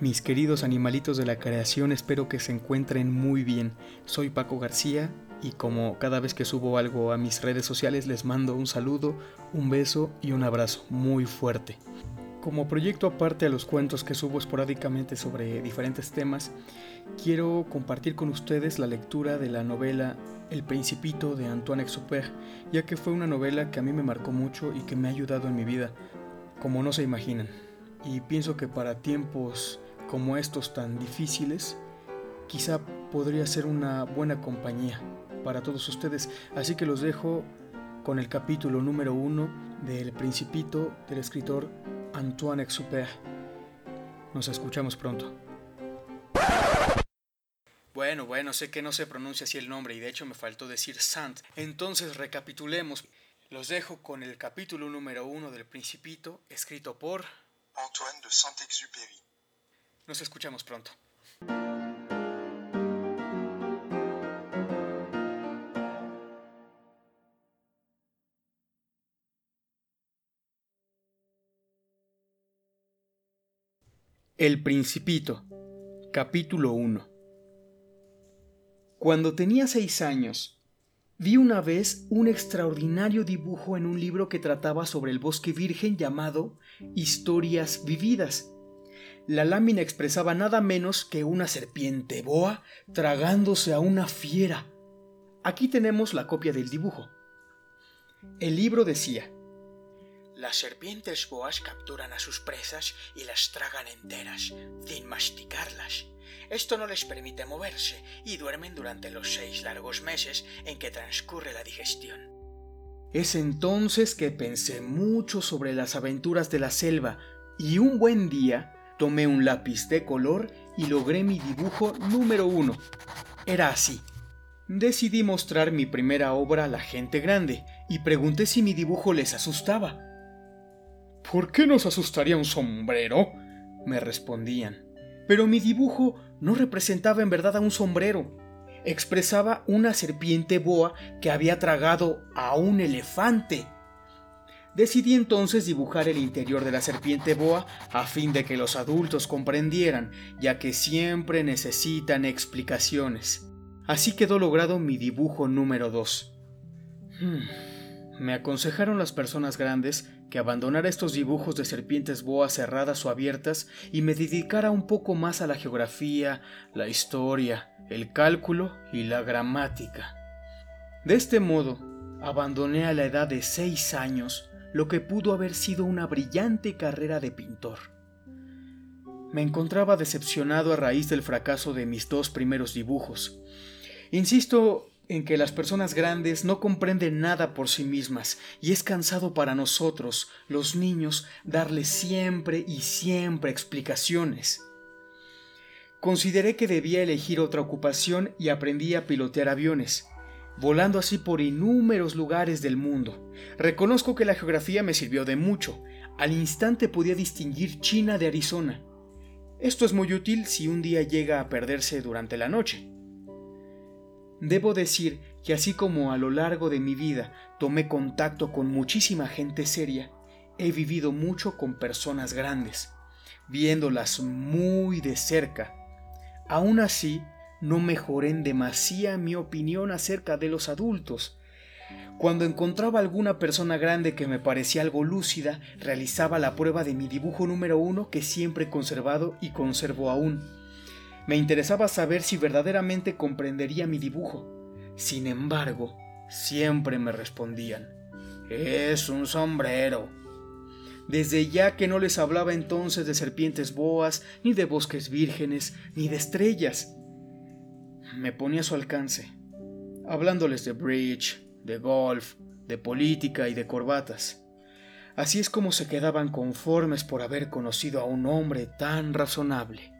Mis queridos animalitos de la creación, espero que se encuentren muy bien. Soy Paco García y como cada vez que subo algo a mis redes sociales les mando un saludo, un beso y un abrazo muy fuerte. Como proyecto aparte a los cuentos que subo esporádicamente sobre diferentes temas, quiero compartir con ustedes la lectura de la novela El Principito de Antoine Exupéry, ya que fue una novela que a mí me marcó mucho y que me ha ayudado en mi vida, como no se imaginan. Y pienso que para tiempos como estos tan difíciles, quizá podría ser una buena compañía para todos ustedes. Así que los dejo con el capítulo número uno del Principito del escritor Antoine Exupéry. Nos escuchamos pronto. Bueno, bueno, sé que no se pronuncia así el nombre y de hecho me faltó decir Sant. Entonces recapitulemos. Los dejo con el capítulo número uno del Principito, escrito por Antoine de Saint-Exupéry. Nos escuchamos pronto. El Principito, capítulo 1 Cuando tenía seis años, vi una vez un extraordinario dibujo en un libro que trataba sobre el bosque virgen llamado Historias Vividas la lámina expresaba nada menos que una serpiente boa tragándose a una fiera. Aquí tenemos la copia del dibujo. El libro decía, Las serpientes boas capturan a sus presas y las tragan enteras, sin masticarlas. Esto no les permite moverse y duermen durante los seis largos meses en que transcurre la digestión. Es entonces que pensé mucho sobre las aventuras de la selva y un buen día Tomé un lápiz de color y logré mi dibujo número uno. Era así. Decidí mostrar mi primera obra a la gente grande y pregunté si mi dibujo les asustaba. ¿Por qué nos asustaría un sombrero? me respondían. Pero mi dibujo no representaba en verdad a un sombrero. Expresaba una serpiente boa que había tragado a un elefante. Decidí entonces dibujar el interior de la serpiente boa a fin de que los adultos comprendieran, ya que siempre necesitan explicaciones. Así quedó logrado mi dibujo número 2. Hmm, me aconsejaron las personas grandes que abandonara estos dibujos de serpientes boas cerradas o abiertas y me dedicara un poco más a la geografía, la historia, el cálculo y la gramática. De este modo, abandoné a la edad de seis años lo que pudo haber sido una brillante carrera de pintor. Me encontraba decepcionado a raíz del fracaso de mis dos primeros dibujos. Insisto en que las personas grandes no comprenden nada por sí mismas y es cansado para nosotros, los niños, darles siempre y siempre explicaciones. Consideré que debía elegir otra ocupación y aprendí a pilotear aviones volando así por inúmeros lugares del mundo. Reconozco que la geografía me sirvió de mucho. Al instante podía distinguir China de Arizona. Esto es muy útil si un día llega a perderse durante la noche. Debo decir que así como a lo largo de mi vida tomé contacto con muchísima gente seria, he vivido mucho con personas grandes, viéndolas muy de cerca. Aún así, no mejoré en demasía mi opinión acerca de los adultos. Cuando encontraba alguna persona grande que me parecía algo lúcida, realizaba la prueba de mi dibujo número uno que siempre he conservado y conservo aún. Me interesaba saber si verdaderamente comprendería mi dibujo. Sin embargo, siempre me respondían, es un sombrero. Desde ya que no les hablaba entonces de serpientes boas, ni de bosques vírgenes, ni de estrellas, me ponía a su alcance, hablándoles de bridge, de golf, de política y de corbatas. Así es como se quedaban conformes por haber conocido a un hombre tan razonable.